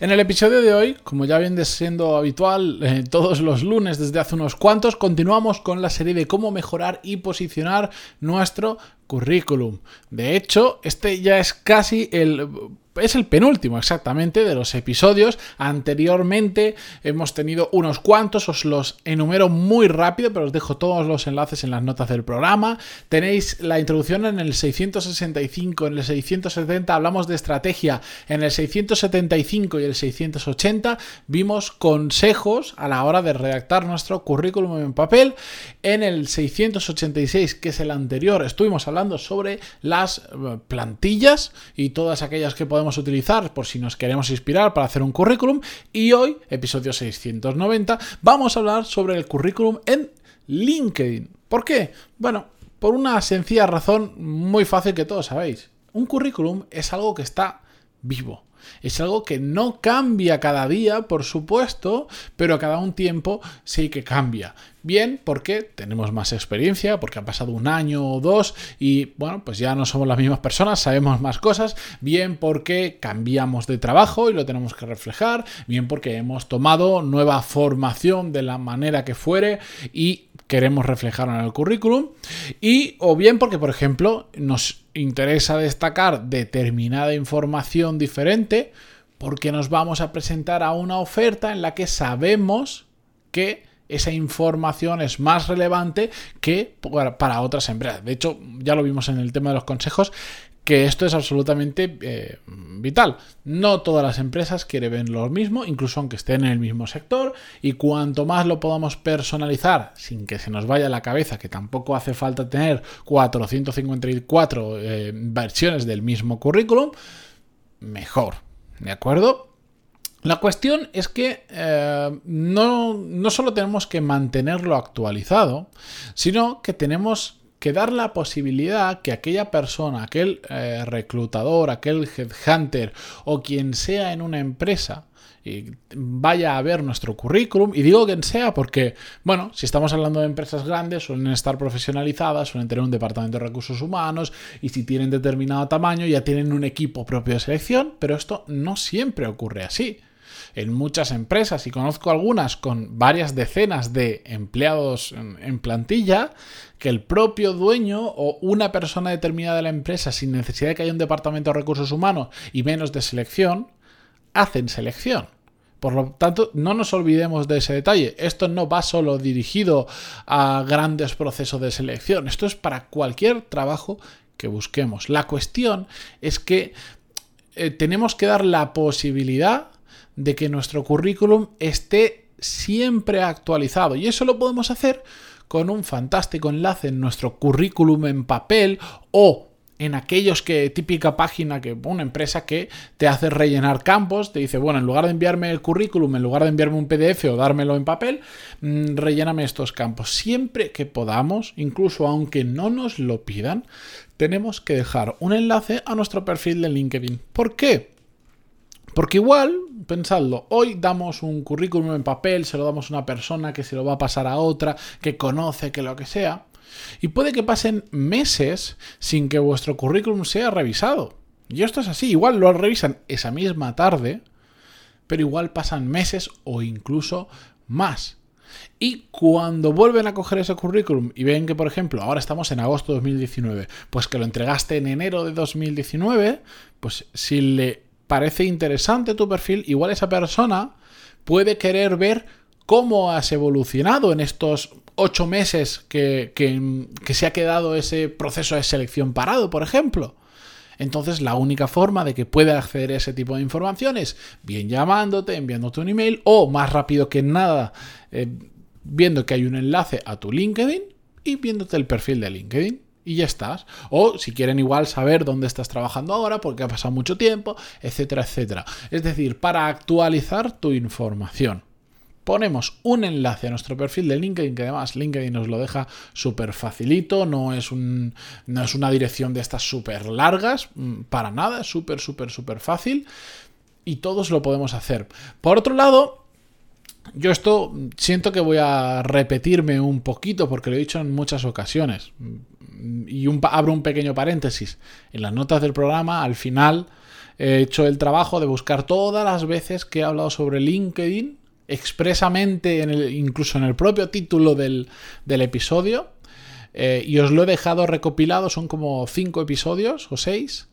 En el episodio de hoy, como ya viene siendo habitual eh, todos los lunes desde hace unos cuantos, continuamos con la serie de cómo mejorar y posicionar nuestro currículum. De hecho, este ya es casi el es el penúltimo exactamente de los episodios. Anteriormente hemos tenido unos cuantos, os los enumero muy rápido, pero os dejo todos los enlaces en las notas del programa. Tenéis la introducción en el 665, en el 670 hablamos de estrategia, en el 675 y el 680 vimos consejos a la hora de redactar nuestro currículum en papel. En el 686, que es el anterior, estuvimos hablando sobre las eh, plantillas y todas aquellas que podemos utilizar por si nos queremos inspirar para hacer un currículum. Y hoy, episodio 690, vamos a hablar sobre el currículum en LinkedIn. ¿Por qué? Bueno, por una sencilla razón muy fácil que todos sabéis. Un currículum es algo que está vivo. Es algo que no cambia cada día, por supuesto, pero cada un tiempo sí que cambia. Bien, porque tenemos más experiencia, porque ha pasado un año o dos y bueno, pues ya no somos las mismas personas, sabemos más cosas. Bien, porque cambiamos de trabajo y lo tenemos que reflejar. Bien, porque hemos tomado nueva formación de la manera que fuere y queremos reflejarlo en el currículum. Y o bien porque, por ejemplo, nos interesa destacar determinada información diferente porque nos vamos a presentar a una oferta en la que sabemos que esa información es más relevante que para otras empresas. De hecho, ya lo vimos en el tema de los consejos, que esto es absolutamente eh, vital. No todas las empresas quieren ver lo mismo, incluso aunque estén en el mismo sector, y cuanto más lo podamos personalizar sin que se nos vaya la cabeza, que tampoco hace falta tener 454 eh, versiones del mismo currículum, mejor. ¿De acuerdo? La cuestión es que eh, no, no solo tenemos que mantenerlo actualizado, sino que tenemos que dar la posibilidad que aquella persona, aquel eh, reclutador, aquel headhunter o quien sea en una empresa vaya a ver nuestro currículum y digo quien sea porque, bueno, si estamos hablando de empresas grandes suelen estar profesionalizadas, suelen tener un departamento de recursos humanos y si tienen determinado tamaño ya tienen un equipo propio de selección, pero esto no siempre ocurre así en muchas empresas y conozco algunas con varias decenas de empleados en, plantilla que el propio dueño o una persona determinada de la empresa sin necesidad de que haya un departamento de recursos humanos y menos de selección, hacen selección. Por lo tanto, no nos olvidemos de ese detalle. Esto no va solo dirigido a grandes procesos de selección. Esto es para cualquier trabajo que busquemos. La cuestión es que eh, tenemos que dar la posibilidad de que nuestro currículum esté siempre actualizado. Y eso lo podemos hacer con un fantástico enlace en nuestro currículum en papel o en aquellos que típica página que una empresa que te hace rellenar campos, te dice, bueno, en lugar de enviarme el currículum, en lugar de enviarme un PDF o dármelo en papel, mm, relléname estos campos. Siempre que podamos, incluso aunque no nos lo pidan, tenemos que dejar un enlace a nuestro perfil de LinkedIn. ¿Por qué? Porque igual, pensadlo, hoy damos un currículum en papel, se lo damos a una persona que se lo va a pasar a otra, que conoce, que lo que sea, y puede que pasen meses sin que vuestro currículum sea revisado. Y esto es así, igual lo revisan esa misma tarde, pero igual pasan meses o incluso más. Y cuando vuelven a coger ese currículum y ven que, por ejemplo, ahora estamos en agosto de 2019, pues que lo entregaste en enero de 2019, pues si le parece interesante tu perfil, igual esa persona puede querer ver cómo has evolucionado en estos ocho meses que, se ha quedado ese proceso de selección parado, por ejemplo. Entonces, la única forma de que pueda acceder a ese tipo de información es bien llamándote, enviándote un email o, más rápido que nada, eh, viendo que hay un enlace a tu LinkedIn y viéndote el perfil de LinkedIn. Y ya estás. O si quieren igual saber dónde estás trabajando ahora, porque ha pasado mucho tiempo, etcétera, etcétera. Es decir, para actualizar tu información. Ponemos un enlace a nuestro perfil de LinkedIn, que además LinkedIn nos lo deja súper facilito, no es, un, no es una dirección de estas súper largas, mm, para nada, súper, súper, súper fácil y todos lo podemos hacer. Por otro lado, yo esto siento que voy a repetirme un poquito porque lo he dicho en muchas ocasiones. Y abro un pequeño paréntesis. En las notas del programa, al final, he hecho el trabajo de buscar todas las veces que he hablado sobre LinkedIn, expresamente, incluso en el propio título del, episodio. Eh, y os lo he dejado recopilado, son como cinco episodios o seis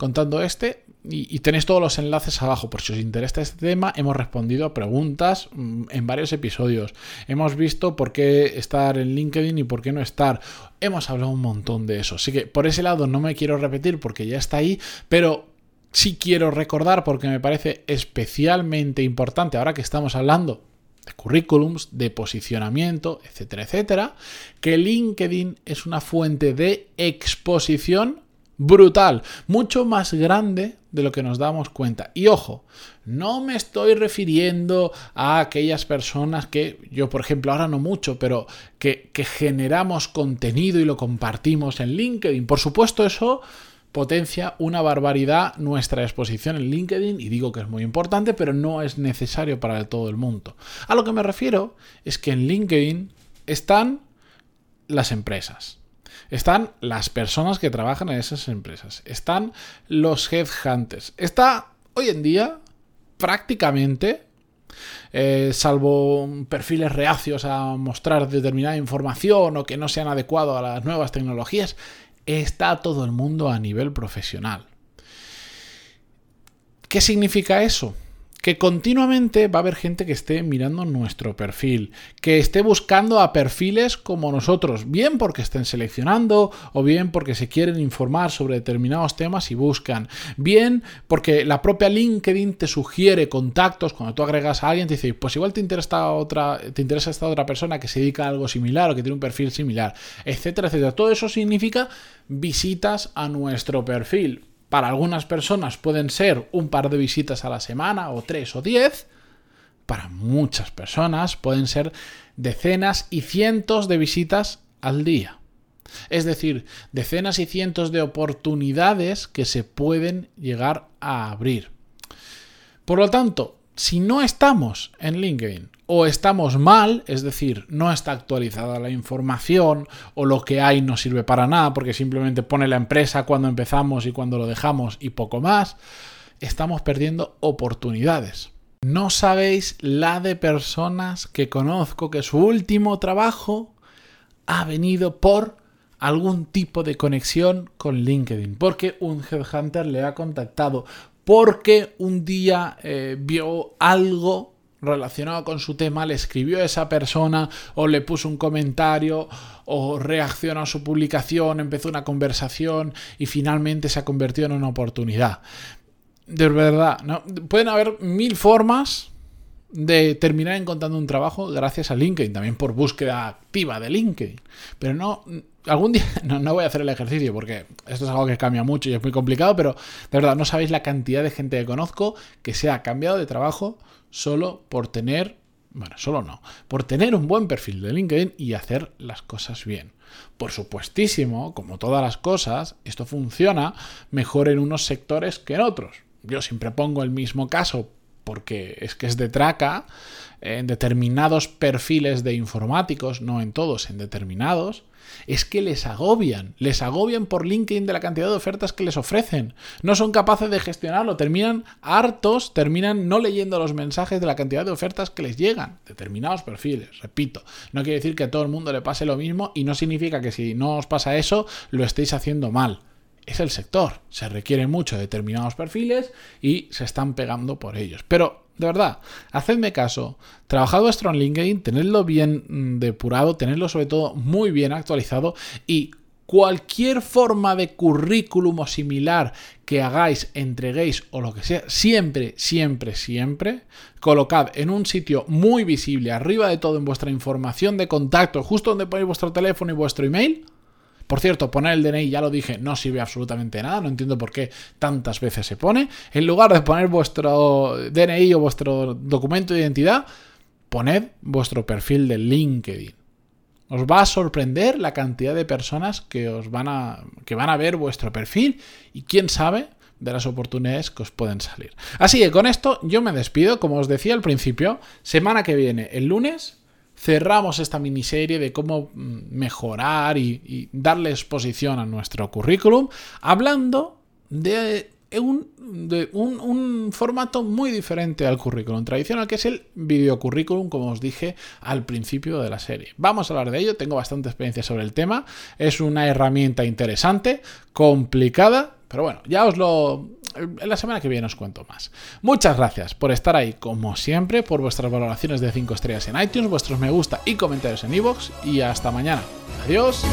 contando este y, tenéis todos los enlaces abajo por si os interesa este tema. Hemos respondido a preguntas mm, en varios episodios. Hemos visto por qué estar en LinkedIn y por qué no estar. Hemos hablado un montón de eso. Así que por ese lado no me quiero repetir porque ya está ahí, pero sí quiero recordar porque me parece especialmente importante ahora que estamos hablando de currículums, de posicionamiento, etcétera, etcétera, que LinkedIn es una fuente de exposición brutal, mucho más grande de lo que nos damos cuenta. Y ojo, no me estoy refiriendo a aquellas personas que yo, por ejemplo, ahora no mucho, pero que, generamos contenido y lo compartimos en LinkedIn. Por supuesto, eso potencia una barbaridad nuestra exposición en LinkedIn y digo que es muy importante, pero no es necesario para todo el mundo. A lo que me refiero es que en LinkedIn están las empresas están las personas que trabajan en esas empresas. Están los headhunters. Está hoy en día prácticamente eh, salvo perfiles reacios a mostrar determinada información o que no sean adecuados a las nuevas tecnologías, está todo el mundo a nivel profesional. ¿Qué significa eso? Que continuamente va a haber gente que esté mirando nuestro perfil, que esté buscando a perfiles como nosotros, bien porque estén seleccionando o bien porque se quieren informar sobre determinados temas y buscan, bien porque la propia LinkedIn te sugiere contactos cuando tú agregas a alguien, te dice, pues igual te interesa, otra, te interesa esta otra persona que se dedica a algo similar o que tiene un perfil similar, etcétera, etcétera. Todo eso significa visitas a nuestro perfil. Para algunas personas pueden ser un par de visitas a la semana, o tres o diez. Para muchas personas pueden ser decenas y cientos de visitas al día. Es decir, decenas y cientos de oportunidades que se pueden llegar a abrir. Por lo tanto, si no estamos en LinkedIn o estamos mal, es decir, no está actualizada la información o lo que hay no sirve para nada porque simplemente pone la empresa cuando empezamos y cuando lo dejamos y poco más, estamos perdiendo oportunidades. No sabéis la de personas que conozco que su último trabajo ha venido por algún tipo de conexión con LinkedIn, porque un headhunter le ha contactado, porque un día eh, vio algo relacionado con su tema, le escribió a esa persona o le puso un comentario o reaccionó a su publicación, empezó una conversación y finalmente se ha convertido en una oportunidad. De verdad, ¿no? pueden haber mil formas de terminar encontrando un trabajo gracias a LinkedIn, también por búsqueda activa de LinkedIn. Pero no, algún día no, voy a hacer el ejercicio porque esto es algo que cambia mucho y es muy complicado, pero de verdad no sabéis la cantidad de gente que conozco que se ha cambiado de trabajo solo por tener, bueno, solo no, por tener un buen perfil de LinkedIn y hacer las cosas bien. Por supuestísimo, como todas las cosas, esto funciona mejor en unos sectores que en otros. Yo siempre pongo el mismo caso porque es que es de traca, en determinados perfiles de informáticos, no en todos, en determinados, es que les agobian, les agobian por LinkedIn de la cantidad de ofertas que les ofrecen. No son capaces de gestionarlo, terminan hartos, terminan no leyendo los mensajes de la cantidad de ofertas que les llegan. Determinados perfiles, repito. No quiere decir que a todo el mundo le pase lo mismo y no significa que si no os pasa eso, lo estéis haciendo mal es el sector. Se requiere mucho de determinados perfiles y se están pegando por ellos. Pero, de verdad, hacedme caso. Trabajad vuestro en LinkedIn, tenedlo bien mm, depurado, tenedlo sobre todo muy bien actualizado y cualquier forma de currículum o similar que hagáis, entreguéis o lo que sea, siempre, siempre, siempre, colocad en un sitio muy visible, arriba de todo en vuestra información de contacto, justo donde ponéis vuestro teléfono y vuestro email, Por cierto, poner el DNI, ya lo dije, no sirve absolutamente nada, no entiendo por qué tantas veces se pone. En lugar de poner vuestro DNI o vuestro documento de identidad, poned vuestro perfil de LinkedIn. Os va a sorprender la cantidad de personas que os van a que van a ver vuestro perfil y quién sabe de las oportunidades que os pueden salir. Así que con esto yo me despido, como os decía al principio, semana que viene, el lunes, cerramos esta miniserie de cómo mm, mejorar y, darle exposición a nuestro currículum, hablando de un, de un, formato muy diferente al currículum tradicional, que es el videocurrículum, como os dije al principio de la serie. Vamos a hablar de ello, tengo bastante experiencia sobre el tema, es una herramienta interesante, complicada, pero bueno, ya os lo... En la semana que viene os cuento más. Muchas gracias por estar ahí, como siempre, por vuestras valoraciones de 5 estrellas en iTunes, vuestros me gusta y comentarios en iVoox, y hasta mañana. Adiós.